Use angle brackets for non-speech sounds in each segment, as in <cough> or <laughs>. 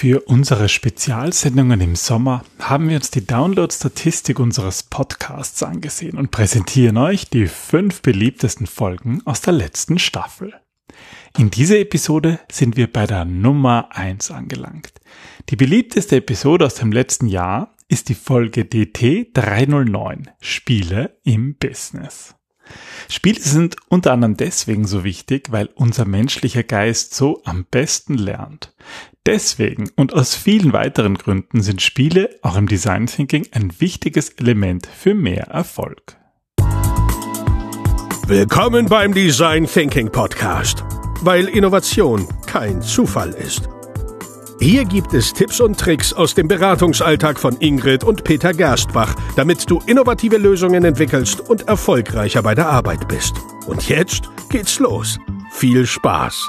Für unsere Spezialsendungen im Sommer haben wir uns die Download-Statistik unseres Podcasts angesehen und präsentieren euch die fünf beliebtesten Folgen aus der letzten Staffel. In dieser Episode sind wir bei der Nummer eins angelangt. Die beliebteste Episode aus dem letzten Jahr ist die Folge DT 309 Spiele im Business. Spiele sind unter anderem deswegen so wichtig, weil unser menschlicher Geist so am besten lernt. Deswegen und aus vielen weiteren Gründen sind Spiele auch im Design Thinking ein wichtiges Element für mehr Erfolg. Willkommen beim Design Thinking Podcast, weil Innovation kein Zufall ist. Hier gibt es Tipps und Tricks aus dem Beratungsalltag von Ingrid und Peter Gerstbach, damit du innovative Lösungen entwickelst und erfolgreicher bei der Arbeit bist. Und jetzt geht's los. Viel Spaß!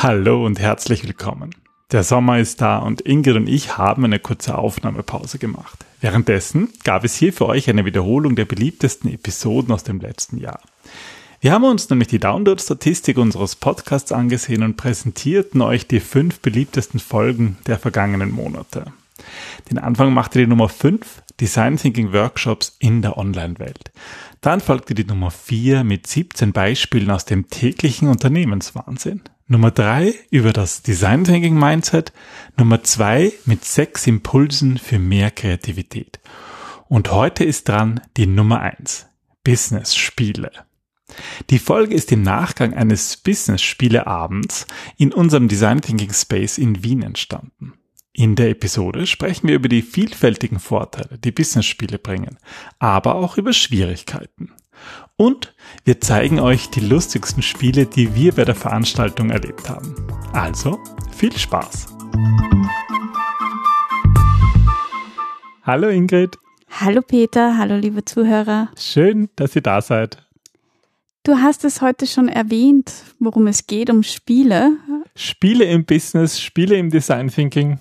Hallo und herzlich willkommen. Der Sommer ist da und Ingrid und ich haben eine kurze Aufnahmepause gemacht. Währenddessen gab es hier für euch eine Wiederholung der beliebtesten Episoden aus dem letzten Jahr. Wir haben uns nämlich die Download-Statistik unseres Podcasts angesehen und präsentierten euch die fünf beliebtesten Folgen der vergangenen Monate. Den Anfang machte die Nummer 5, Design Thinking Workshops in der Online-Welt. Dann folgte die Nummer 4 mit 17 Beispielen aus dem täglichen Unternehmenswahnsinn. Nummer 3 über das Design Thinking Mindset. Nummer 2 mit 6 Impulsen für mehr Kreativität. Und heute ist dran die Nummer 1, Business Spiele. Die Folge ist im Nachgang eines Business-Spieleabends in unserem Design Thinking Space in Wien entstanden. In der Episode sprechen wir über die vielfältigen Vorteile, die Business-Spiele bringen, aber auch über Schwierigkeiten. Und wir zeigen euch die lustigsten Spiele, die wir bei der Veranstaltung erlebt haben. Also, viel Spaß! Hallo Ingrid. Hallo Peter, hallo liebe Zuhörer. Schön, dass ihr da seid. Du hast es heute schon erwähnt, worum es geht, um Spiele. Spiele im Business, Spiele im Design Thinking.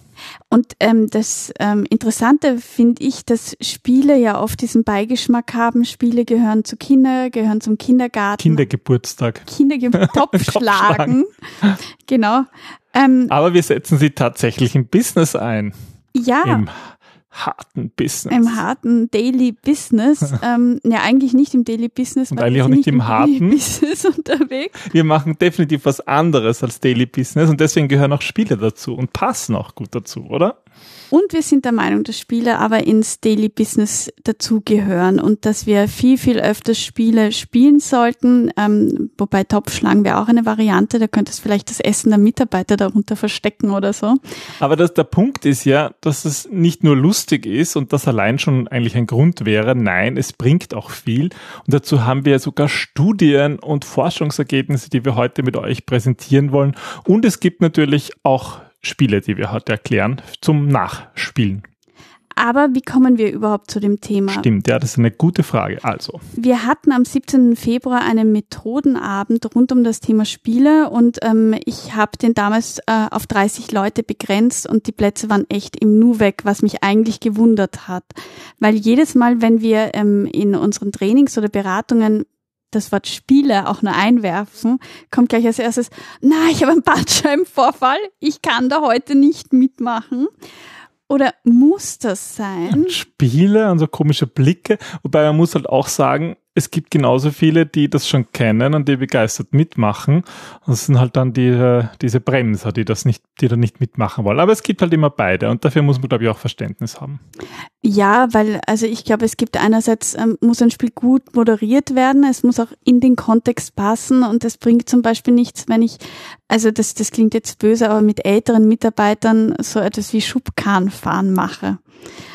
Und ähm, das ähm, Interessante finde ich, dass Spiele ja oft diesen Beigeschmack haben. Spiele gehören zu Kinder, gehören zum Kindergarten. Kindergeburtstag. Kindergeburtstag. <laughs> Topfschlagen. genau. Ähm, Aber wir setzen sie tatsächlich im Business ein. Ja. Im harten Business. Im harten Daily Business. <laughs> ähm, ja, eigentlich nicht im Daily Business. Und eigentlich auch nicht, nicht im, im harten. Business <laughs> unterwegs. Wir machen definitiv was anderes als Daily Business und deswegen gehören auch Spiele dazu und passen auch gut dazu, oder? Und wir sind der Meinung, dass Spiele aber ins Daily Business dazugehören und dass wir viel, viel öfters Spiele spielen sollten. Ähm, wobei Topfschlagen wäre auch eine Variante. Da könnte es vielleicht das Essen der Mitarbeiter darunter verstecken oder so. Aber das, der Punkt ist ja, dass es nicht nur lustig ist und das allein schon eigentlich ein Grund wäre. Nein, es bringt auch viel. Und dazu haben wir sogar Studien und Forschungsergebnisse, die wir heute mit euch präsentieren wollen. Und es gibt natürlich auch Spiele, die wir heute erklären, zum Nachspielen. Aber wie kommen wir überhaupt zu dem Thema? Stimmt, ja, das ist eine gute Frage. Also. Wir hatten am 17. Februar einen Methodenabend rund um das Thema Spiele und ähm, ich habe den damals äh, auf 30 Leute begrenzt und die Plätze waren echt im Nu weg, was mich eigentlich gewundert hat. Weil jedes Mal, wenn wir ähm, in unseren Trainings oder Beratungen das Wort Spiele auch nur einwerfen, kommt gleich als erstes, na, ich habe einen Bandscheibenvorfall, ich kann da heute nicht mitmachen. Oder muss das sein? Spiele und so komische Blicke. Wobei man muss halt auch sagen, es gibt genauso viele, die das schon kennen und die begeistert mitmachen. Und es sind halt dann die, diese Bremser, die das nicht, die da nicht mitmachen wollen. Aber es gibt halt immer beide und dafür muss man, glaube ich, auch Verständnis haben. Ja, weil, also ich glaube, es gibt einerseits, ähm, muss ein Spiel gut moderiert werden, es muss auch in den Kontext passen und es bringt zum Beispiel nichts, wenn ich, also das, das klingt jetzt böse, aber mit älteren Mitarbeitern so etwas wie Schubkahnfahren mache.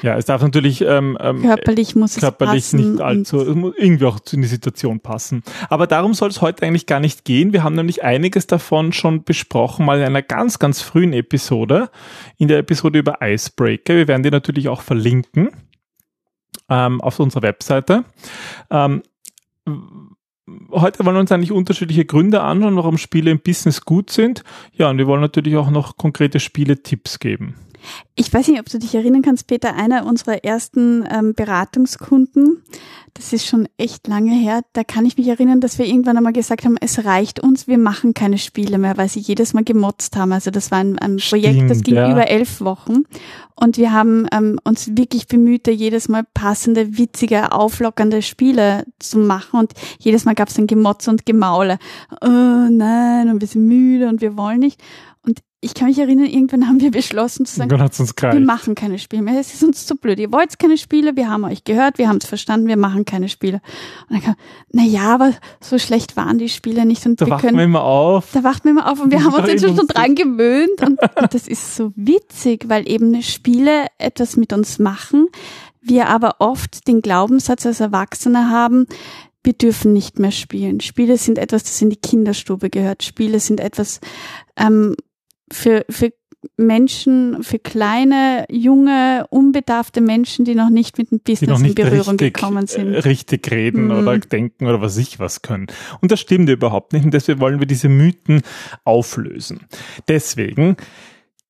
Ja, es darf natürlich ähm, ähm körperlich muss körperlich es nicht allzu, es muss irgendwie auch in die Situation passen. Aber darum soll es heute eigentlich gar nicht gehen. Wir haben nämlich einiges davon schon besprochen, mal in einer ganz, ganz frühen Episode, in der Episode über Icebreaker. Wir werden die natürlich auch verlinken ähm, auf unserer Webseite. Ähm, heute wollen wir uns eigentlich unterschiedliche Gründe anschauen, warum Spiele im Business gut sind. Ja, und wir wollen natürlich auch noch konkrete Spiele-Tipps geben. Ich weiß nicht, ob du dich erinnern kannst, Peter, einer unserer ersten ähm, Beratungskunden, das ist schon echt lange her, da kann ich mich erinnern, dass wir irgendwann einmal gesagt haben, es reicht uns, wir machen keine Spiele mehr, weil sie jedes Mal gemotzt haben. Also das war ein, ein Projekt, Stimmt, das ging ja. über elf Wochen und wir haben ähm, uns wirklich bemüht, da jedes Mal passende, witzige, auflockernde Spiele zu machen und jedes Mal gab es dann Gemotz und Gemaule. Oh nein, und wir sind müde und wir wollen nicht ich kann mich erinnern, irgendwann haben wir beschlossen zu sagen, wir machen keine Spiele mehr. Es ist uns zu blöd. Ihr wollt keine Spiele, wir haben euch gehört, wir haben es verstanden, wir machen keine Spiele. Und dann kam, na ja, aber so schlecht waren die Spiele nicht. Und da wir können, wir immer auf. Da wachten wir immer auf und wir haben uns jetzt schon dran gewöhnt. Und, und das ist so witzig, weil eben Spiele etwas mit uns machen. Wir aber oft den Glaubenssatz als Erwachsene haben, wir dürfen nicht mehr spielen. Spiele sind etwas, das in die Kinderstube gehört. Spiele sind etwas, ähm, für, für Menschen, für kleine, junge, unbedarfte Menschen, die noch nicht mit dem Business in Berührung richtig, gekommen sind. Äh, richtig reden mhm. oder denken oder was ich was können. Und das stimmt überhaupt nicht. Und deswegen wollen wir diese Mythen auflösen. Deswegen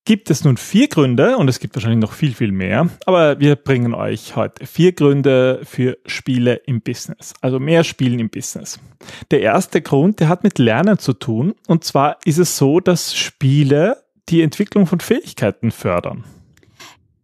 gibt es nun vier Gründe, und es gibt wahrscheinlich noch viel, viel mehr, aber wir bringen euch heute vier Gründe für Spiele im Business, also mehr Spielen im Business. Der erste Grund, der hat mit Lernen zu tun, und zwar ist es so, dass Spiele die Entwicklung von Fähigkeiten fördern.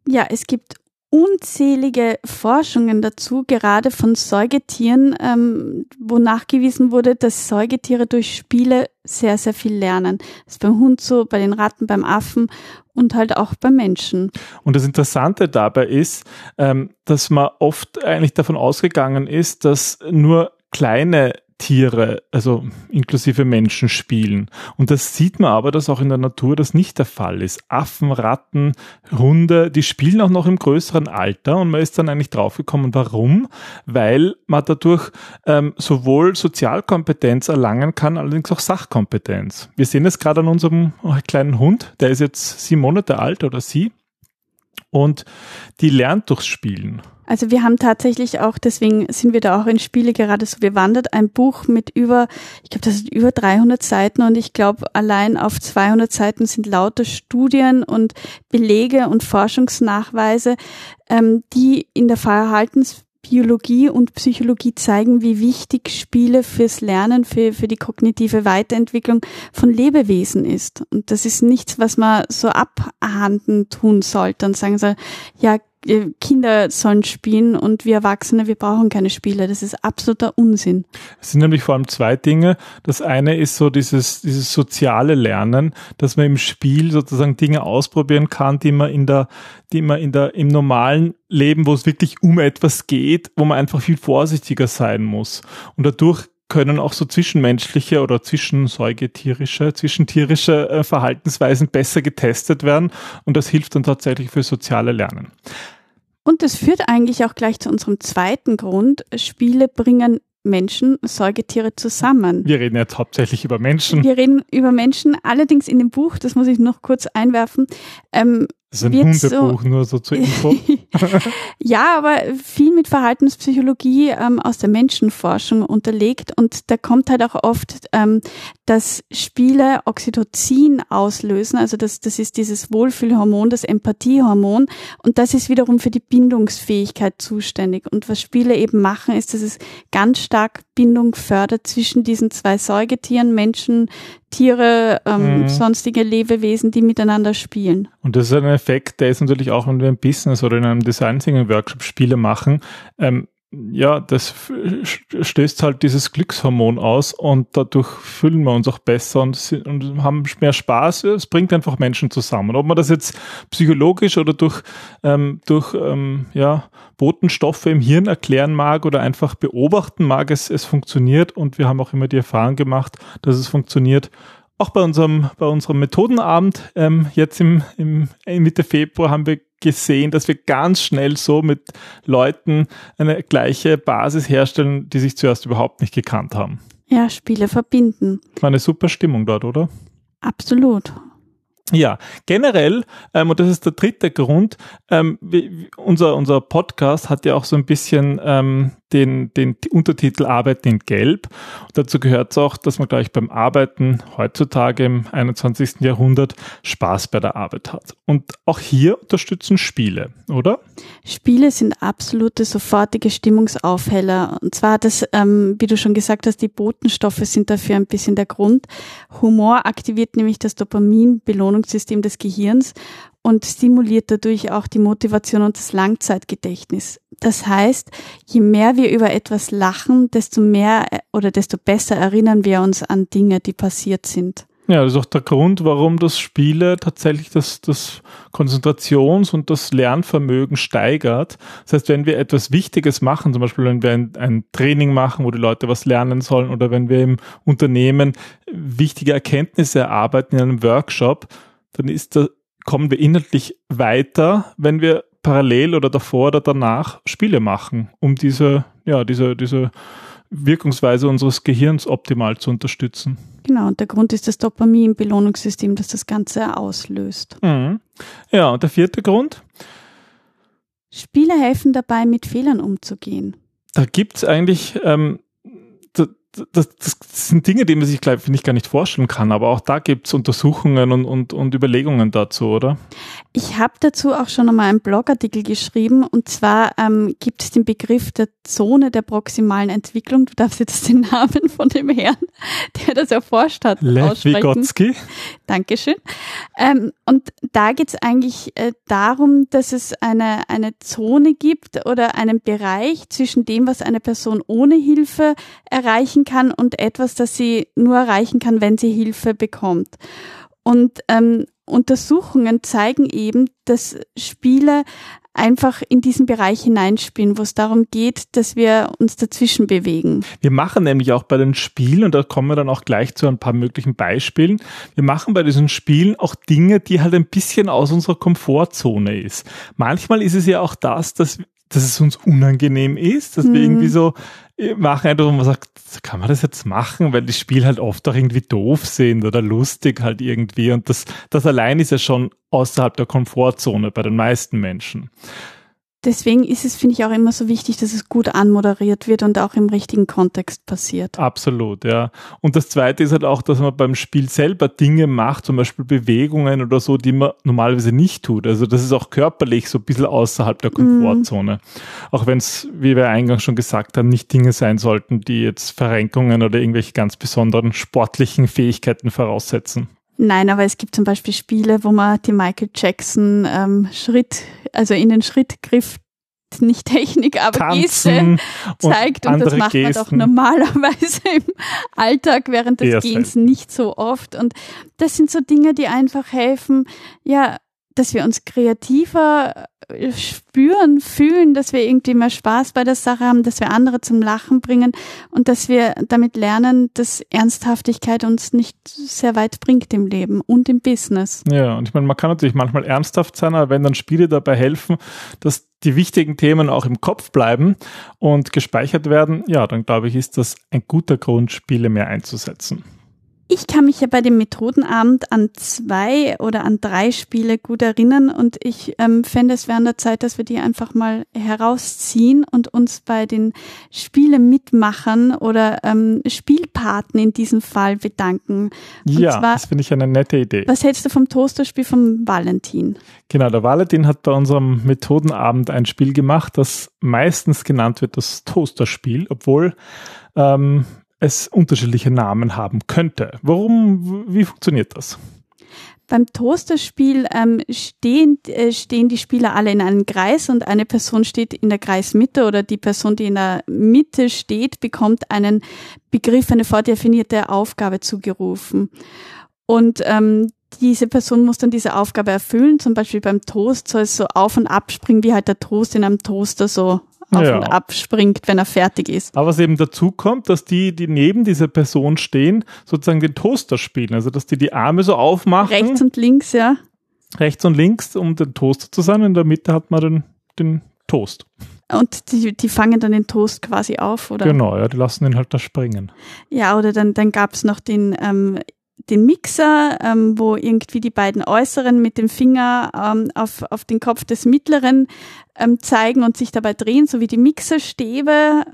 Ja, es gibt unzählige Forschungen dazu, gerade von Säugetieren, ähm, wo nachgewiesen wurde, dass Säugetiere durch Spiele sehr, sehr viel lernen. Das ist beim Hund so, bei den Ratten, beim Affen und halt auch beim Menschen. Und das Interessante dabei ist, ähm, dass man oft eigentlich davon ausgegangen ist, dass nur kleine Tiere, also inklusive Menschen spielen. Und das sieht man aber, dass auch in der Natur das nicht der Fall ist. Affen, Ratten, Hunde, die spielen auch noch im größeren Alter und man ist dann eigentlich draufgekommen, warum? Weil man dadurch ähm, sowohl Sozialkompetenz erlangen kann, allerdings auch Sachkompetenz. Wir sehen es gerade an unserem kleinen Hund, der ist jetzt sieben Monate alt oder sie und die lernt durchs Spielen. Also wir haben tatsächlich auch, deswegen sind wir da auch in Spiele gerade so bewandert, ein Buch mit über, ich glaube, das sind über 300 Seiten und ich glaube, allein auf 200 Seiten sind lauter Studien und Belege und Forschungsnachweise, ähm, die in der Verhaltensbiologie und Psychologie zeigen, wie wichtig Spiele fürs Lernen, für, für die kognitive Weiterentwicklung von Lebewesen ist. Und das ist nichts, was man so abhanden tun sollte und sagen soll, ja, Kinder sollen spielen und wir Erwachsene, wir brauchen keine Spiele. Das ist absoluter Unsinn. Es sind nämlich vor allem zwei Dinge. Das eine ist so dieses, dieses soziale Lernen, dass man im Spiel sozusagen Dinge ausprobieren kann, die man in der, die man in der, im normalen Leben, wo es wirklich um etwas geht, wo man einfach viel vorsichtiger sein muss. Und dadurch können auch so zwischenmenschliche oder zwischensäugetierische, zwischentierische äh, Verhaltensweisen besser getestet werden und das hilft dann tatsächlich für soziale Lernen. Und das führt eigentlich auch gleich zu unserem zweiten Grund. Spiele bringen Menschen, Säugetiere zusammen. Wir reden jetzt hauptsächlich über Menschen. Wir reden über Menschen, allerdings in dem Buch, das muss ich noch kurz einwerfen, ähm, das ist ein Hundebuch, so, nur so zur Info. <laughs> ja, aber viel mit Verhaltenspsychologie ähm, aus der Menschenforschung unterlegt. Und da kommt halt auch oft, ähm, dass Spiele Oxytocin auslösen, also das, das ist dieses Wohlfühlhormon, das Empathiehormon. Und das ist wiederum für die Bindungsfähigkeit zuständig. Und was Spiele eben machen, ist, dass es ganz stark Bindung fördert zwischen diesen zwei Säugetieren, Menschen, Tiere, ähm, mhm. sonstige Lebewesen, die miteinander spielen. Und das ist ein Effekt, der ist natürlich auch, wenn wir im Business oder in einem Design Thinking Workshop Spiele machen, ähm, ja, das stößt halt dieses Glückshormon aus und dadurch fühlen wir uns auch besser und, und, haben mehr Spaß. Es bringt einfach Menschen zusammen. Ob man das jetzt psychologisch oder durch, ähm, durch ähm, ja, Botenstoffe im Hirn erklären mag oder einfach beobachten mag, es, es funktioniert und wir haben auch immer die Erfahrung gemacht, dass es funktioniert. Auch bei unserem, bei unserem Methodenabend ähm, jetzt im, im Mitte Februar haben wir gesehen, dass wir ganz schnell so mit Leuten eine gleiche Basis herstellen, die sich zuerst überhaupt nicht gekannt haben. Ja, Spiele verbinden. War eine super Stimmung dort, oder? Absolut. Ja, generell, ähm, und das ist der dritte Grund, ähm, unser, unser Podcast hat ja auch so ein bisschen ähm, den, den Untertitel Arbeiten in Gelb. Und dazu gehört es auch, dass man gleich beim Arbeiten heutzutage im 21. Jahrhundert Spaß bei der Arbeit hat. Und auch hier unterstützen Spiele, oder? Spiele sind absolute sofortige Stimmungsaufheller. Und zwar das, ähm, wie du schon gesagt hast, die Botenstoffe sind dafür ein bisschen der Grund. Humor aktiviert nämlich das Dopamin-Belohnungssystem des Gehirns und stimuliert dadurch auch die Motivation und das Langzeitgedächtnis. Das heißt, je mehr wir über etwas lachen, desto mehr äh, oder desto besser erinnern wir uns an Dinge, die passiert sind. Ja, das ist auch der Grund, warum das Spiele tatsächlich das, das Konzentrations- und das Lernvermögen steigert. Das heißt, wenn wir etwas Wichtiges machen, zum Beispiel wenn wir ein, ein Training machen, wo die Leute was lernen sollen oder wenn wir im Unternehmen wichtige Erkenntnisse erarbeiten in einem Workshop, dann ist da, kommen wir inhaltlich weiter, wenn wir parallel oder davor oder danach Spiele machen, um diese, ja, diese, diese Wirkungsweise unseres Gehirns optimal zu unterstützen. Genau, und der Grund ist das Dopamin-Belohnungssystem, das das Ganze auslöst. Mhm. Ja, und der vierte Grund? Spiele helfen dabei, mit Fehlern umzugehen. Da gibt's eigentlich ähm, das, das sind Dinge, die man sich, glaube ich, gar nicht vorstellen kann. Aber auch da gibt es Untersuchungen und, und, und Überlegungen dazu, oder? Ich habe dazu auch schon einmal einen Blogartikel geschrieben. Und zwar ähm, gibt es den Begriff der Zone der proximalen Entwicklung. Du darfst jetzt den <laughs> Namen von dem Herrn, der das erforscht hat, Lev Vygotsky. Dankeschön. Ähm, und da geht es eigentlich äh, darum, dass es eine, eine Zone gibt oder einen Bereich zwischen dem, was eine Person ohne Hilfe erreichen kann und etwas, das sie nur erreichen kann, wenn sie Hilfe bekommt. Und ähm, Untersuchungen zeigen eben, dass Spiele einfach in diesen Bereich hineinspielen, wo es darum geht, dass wir uns dazwischen bewegen. Wir machen nämlich auch bei den Spielen, und da kommen wir dann auch gleich zu ein paar möglichen Beispielen, wir machen bei diesen Spielen auch Dinge, die halt ein bisschen aus unserer Komfortzone ist. Manchmal ist es ja auch das, dass dass es uns unangenehm ist, dass mhm. wir irgendwie so machen, einfach, wo man sagt, kann man das jetzt machen, weil die Spiele halt oft auch irgendwie doof sind oder lustig halt irgendwie. Und das, das allein ist ja schon außerhalb der Komfortzone bei den meisten Menschen deswegen ist es, finde ich, auch immer so wichtig, dass es gut anmoderiert wird und auch im richtigen Kontext passiert. Absolut, ja. Und das Zweite ist halt auch, dass man beim Spiel selber Dinge macht, zum Beispiel Bewegungen oder so, die man normalerweise nicht tut. Also das ist auch körperlich so ein bisschen außerhalb der Komfortzone. Mm. Auch wenn es, wie wir eingangs schon gesagt haben, nicht Dinge sein sollten, die jetzt Verrenkungen oder irgendwelche ganz besonderen sportlichen Fähigkeiten voraussetzen. Nein, aber es gibt zum Beispiel Spiele, wo man die Michael Jackson ähm, Schritt, also in den Schrittgriff nicht Technik, aber Tanzen Geste zeigt. Und, und das macht Gesten. man doch normalerweise im Alltag während des Gehens nicht so oft. Und das sind so Dinge, die einfach helfen, ja, dass wir uns kreativer spüren, fühlen, dass wir irgendwie mehr Spaß bei der Sache haben, dass wir andere zum Lachen bringen und dass wir damit lernen, dass Ernsthaftigkeit uns nicht sehr weit bringt im Leben und im Business. Ja, und ich meine, man kann natürlich manchmal ernsthaft sein, aber wenn dann Spiele dabei helfen, dass die wichtigen Themen auch im Kopf bleiben und gespeichert werden, ja, dann glaube ich, ist das ein guter Grund, Spiele mehr einzusetzen. Ich kann mich ja bei dem Methodenabend an zwei oder an drei Spiele gut erinnern und ich ähm, fände es während der Zeit, dass wir die einfach mal herausziehen und uns bei den Spielemitmachern oder ähm, Spielpaten in diesem Fall bedanken. Und ja, zwar, das finde ich eine nette Idee. Was hältst du vom Toasterspiel vom Valentin? Genau, der Valentin hat bei unserem Methodenabend ein Spiel gemacht, das meistens genannt wird das Toasterspiel, obwohl ähm, es unterschiedliche Namen haben könnte. Warum, wie funktioniert das? Beim Toasterspiel ähm, stehen, äh, stehen die Spieler alle in einem Kreis und eine Person steht in der Kreismitte oder die Person, die in der Mitte steht, bekommt einen Begriff, eine vordefinierte Aufgabe zugerufen. Und ähm, diese Person muss dann diese Aufgabe erfüllen. Zum Beispiel beim Toast soll es so auf und ab springen, wie halt der Toast in einem Toaster so auf ja. und ab springt, wenn er fertig ist. Aber was eben dazu kommt, dass die, die neben dieser Person stehen, sozusagen den Toaster spielen. Also, dass die die Arme so aufmachen. Rechts und links, ja. Rechts und links, um den Toaster zu sein. In der Mitte hat man den, den Toast. Und die, die fangen dann den Toast quasi auf, oder? Genau, ja, die lassen ihn halt da springen. Ja, oder dann, dann gab es noch den, ähm, den Mixer, ähm, wo irgendwie die beiden Äußeren mit dem Finger ähm, auf, auf den Kopf des Mittleren ähm, zeigen und sich dabei drehen, so wie die Mixerstäbe.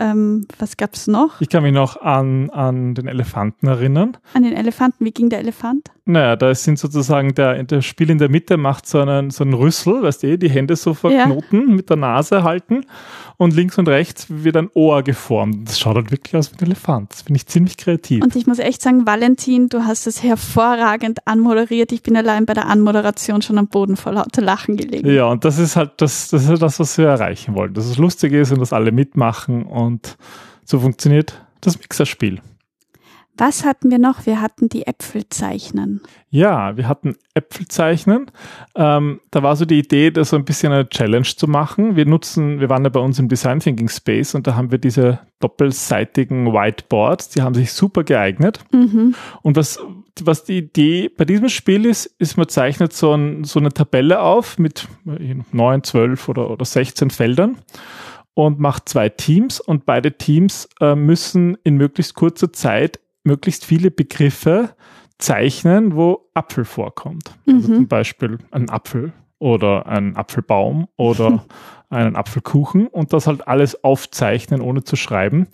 Ähm, was gab's noch? Ich kann mich noch an, an den Elefanten erinnern. An den Elefanten. Wie ging der Elefant? Naja, da sind sozusagen der, der Spiel in der Mitte macht so einen, so einen Rüssel, weißt du, die Hände so verknoten, ja. mit der Nase halten und links und rechts wird ein Ohr geformt. Das schaut halt wirklich aus wie ein Elefant. Das finde ich ziemlich kreativ. Und ich muss echt sagen, Valentin, du hast es hervorragend anmoderiert. Ich bin allein bei der Anmoderation schon am Boden vor lauter Lachen gelegen. Ja, und das ist halt das, das, ist das was wir erreichen wollen. Dass es lustig ist und dass alle mitmachen und so funktioniert das Mixerspiel. Was hatten wir noch? Wir hatten die Äpfel zeichnen. Ja, wir hatten Äpfel zeichnen. Ähm, da war so die Idee, da so ein bisschen eine Challenge zu machen. Wir nutzen, wir waren ja bei uns im Design Thinking Space und da haben wir diese doppelseitigen Whiteboards, die haben sich super geeignet. Mhm. Und was, was die Idee bei diesem Spiel ist, ist, man zeichnet so, ein, so eine Tabelle auf mit neun, zwölf oder, oder 16 Feldern und macht zwei Teams und beide Teams äh, müssen in möglichst kurzer Zeit möglichst viele Begriffe zeichnen, wo Apfel vorkommt. Also mhm. Also zum Beispiel ein Apfel oder ein Apfelbaum oder <laughs> einen Apfelkuchen und das halt alles aufzeichnen, ohne zu schreiben.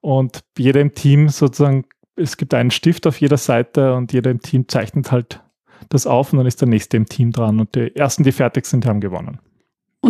Und jeder im Team sozusagen, es gibt einen Stift auf jeder Seite und jeder im Team zeichnet halt das auf und dann ist der nächste im Team dran und die ersten, die fertig sind, haben gewonnen.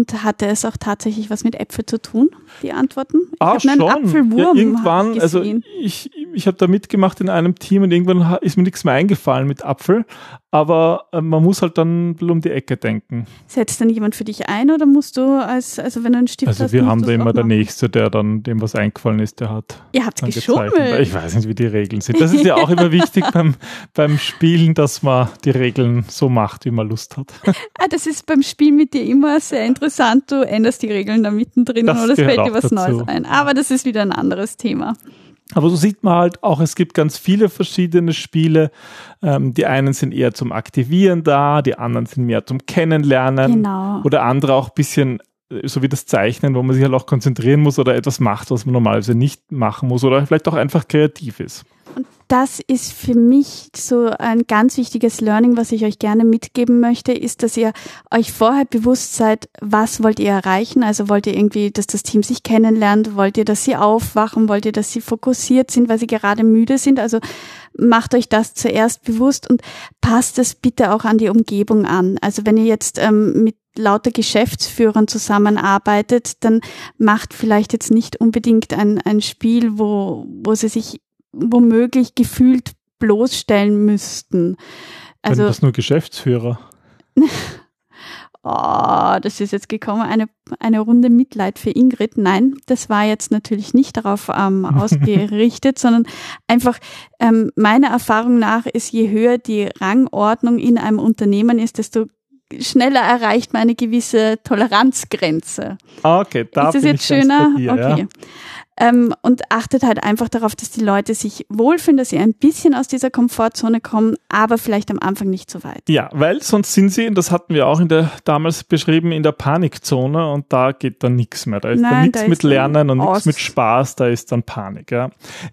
Und hatte es auch tatsächlich was mit Äpfel zu tun, die Antworten? Ich ah, schon. Apfelwurm. Ja, irgendwann, also ich, ich habe da mitgemacht in einem Team und irgendwann ist mir nichts mehr eingefallen mit Apfel. Aber äh, man muss halt dann um die Ecke denken. Setzt dann jemand für dich ein oder musst du als, also wenn du einen Stift also hast? Also wir haben da immer der Nächste, der dann dem was eingefallen ist, der hat. Ihr habt geschummelt. Ich weiß nicht, wie die Regeln sind. Das ist ja auch <laughs> immer wichtig beim, beim Spielen, dass man die Regeln so macht, wie man Lust hat. <laughs> Ah, das ist beim Spiel mit dir immer sehr interessant. Du änderst die Regeln da mittendrin das oder es fällt dir was dazu. Neues ein. Aber das ist wieder ein anderes Thema. Aber so sieht man halt auch, es gibt ganz viele verschiedene Spiele. Ähm, die einen sind eher zum Aktivieren da, die anderen sind mehr zum Kennenlernen. Genau. Oder andere auch ein bisschen äh, so wie das Zeichnen, wo man sich halt auch konzentrieren muss oder etwas macht, was man normalerweise nicht machen muss oder vielleicht auch einfach kreativ ist. Und das ist für mich so ein ganz wichtiges Learning, was ich euch gerne mitgeben möchte, ist, dass ihr euch vorher bewusst seid, was wollt ihr erreichen? Also wollt ihr irgendwie, dass das Team sich kennenlernt? Wollt ihr, dass sie aufwachen? Wollt ihr, dass sie fokussiert sind, weil sie gerade müde sind? Also macht euch das zuerst bewusst und passt es bitte auch an die Umgebung an. Also wenn ihr jetzt ähm, mit lauter Geschäftsführern zusammenarbeitet, dann macht vielleicht jetzt nicht unbedingt ein, ein Spiel, wo, wo sie sich womöglich gefühlt bloßstellen müssten. Also, Wenn das nur Geschäftsführer. oh, <laughs> das ist jetzt gekommen, eine, eine Runde Mitleid für Ingrid. Nein, das war jetzt natürlich nicht darauf ähm, <laughs> ausgerichtet, sondern einfach ähm, meiner Erfahrung nach ist, je höher die Rangordnung in einem Unternehmen ist, desto schneller erreicht man eine gewisse Toleranzgrenze. Okay, da ist das jetzt schöner? Dir, okay. Ja ähm, und achtet halt einfach darauf, dass die Leute sich wohlfühlen, dass sie ein bisschen aus dieser Komfortzone kommen, aber vielleicht am Anfang nicht so weit. Ja, weil sonst sind sie, und das hatten wir auch in der damals beschrieben, in der Panikzone und da geht dann nichts mehr. Da ist Nein, dann nichts mit Lernen und nichts mit Spaß, da ist dann Panik. Ja.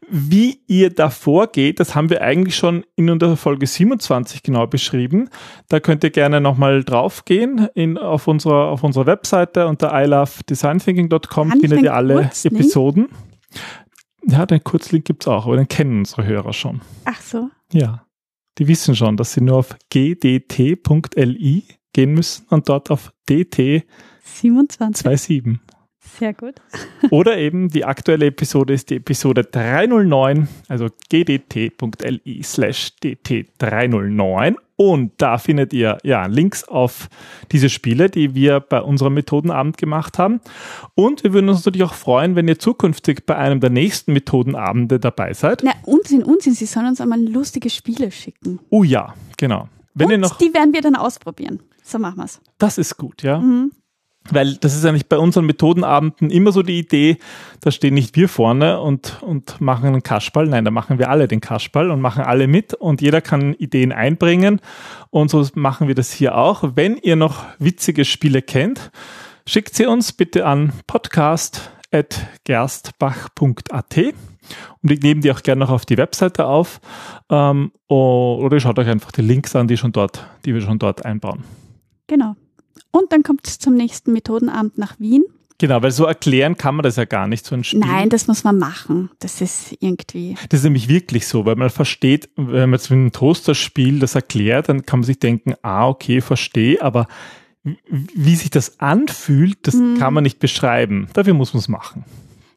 Wie ihr da vorgeht, das haben wir eigentlich schon in der Folge 27 genau beschrieben. Da könnt ihr gerne nochmal draufgehen in, auf, unserer, auf unserer Webseite unter ilovedesignThinking.com findet ihr alle Episoden. Ja, den Kurzlink gibt es auch, aber den kennen unsere Hörer schon. Ach so. Ja. Die wissen schon, dass sie nur auf gdt.li gehen müssen und dort auf dt 27. Sehr gut. <laughs> Oder eben die aktuelle Episode ist die Episode 309, also gdt.li slash dt309. Und da findet ihr ja Links auf diese Spiele, die wir bei unserem Methodenabend gemacht haben. Und wir würden uns natürlich auch freuen, wenn ihr zukünftig bei einem der nächsten Methodenabende dabei seid. Na, Unsinn, Unsinn, Sie sollen uns einmal lustige Spiele schicken. Oh ja, genau. Wenn Und ihr noch, die werden wir dann ausprobieren. So machen wir es. Das ist gut, ja. Mhm. Weil das ist eigentlich bei unseren Methodenabenden immer so die Idee, da stehen nicht wir vorne und, und machen einen Kasperl. Nein, da machen wir alle den Kasperl und machen alle mit und jeder kann Ideen einbringen. Und so machen wir das hier auch. Wenn ihr noch witzige Spiele kennt, schickt sie uns bitte an podcast gerstbach.at und ich nehme die auch gerne noch auf die Webseite auf ähm, oder schaut euch einfach die Links an, die, schon dort, die wir schon dort einbauen. Genau. Und dann kommt es zum nächsten Methodenabend nach Wien. Genau, weil so erklären kann man das ja gar nicht, so ein Spiel. Nein, das muss man machen. Das ist irgendwie. Das ist nämlich wirklich so, weil man versteht, wenn man jetzt mit einem Toaster-Spiel das erklärt, dann kann man sich denken, ah, okay, verstehe, aber wie sich das anfühlt, das hm. kann man nicht beschreiben. Dafür muss man es machen.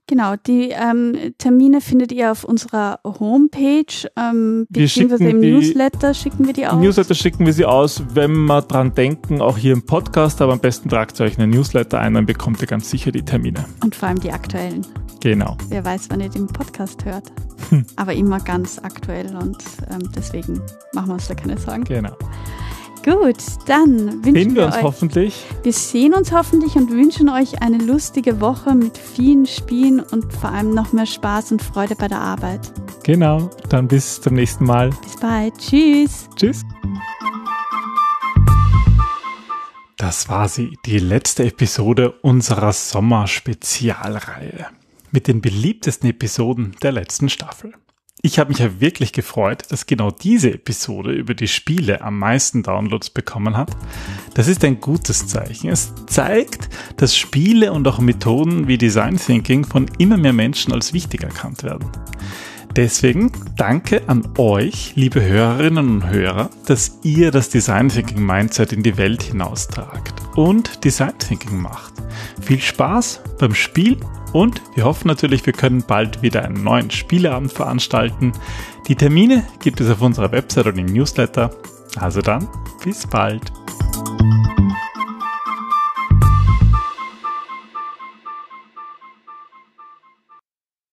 Genau, die ähm, Termine findet ihr auf unserer Homepage, ähm, beziehungsweise im Newsletter schicken wir die aus. Im Newsletter schicken wir sie aus, wenn wir dran denken, auch hier im Podcast, aber am besten tragt ihr euch einen Newsletter ein, dann bekommt ihr ganz sicher die Termine. Und vor allem die aktuellen. Genau. Wer weiß, wann ihr den Podcast hört. Hm. Aber immer ganz aktuell und ähm, deswegen machen wir uns da keine Sorgen. Genau. Gut, dann wünschen sehen wir, uns euch, hoffentlich. Wir sehen uns hoffentlich und wünschen euch eine lustige Woche mit vielen Spielen und vor allem noch mehr Spaß und Freude bei der Arbeit. Genau, dann bis zum nächsten Mal. Bis bald. Tschüss. Tschüss. Das war sie, die letzte Episode unserer Sommerspezialreihe mit den beliebtesten Episoden der letzten Staffel. Ich habe mich ja wirklich gefreut, dass genau diese Episode über die Spiele am meisten Downloads bekommen hat. Das ist ein gutes Zeichen. Es zeigt, dass Spiele und auch Methoden wie Design Thinking von immer mehr Menschen als wichtig erkannt werden. Deswegen danke an euch, liebe Hörerinnen und Hörer, dass ihr das Design Thinking Mindset in die Welt hinaustragt und Design Thinking macht. Viel Spaß beim Spiel und wir hoffen natürlich, wir können bald wieder einen neuen Spieleabend veranstalten. Die Termine gibt es auf unserer Website und im Newsletter. Also dann, bis bald.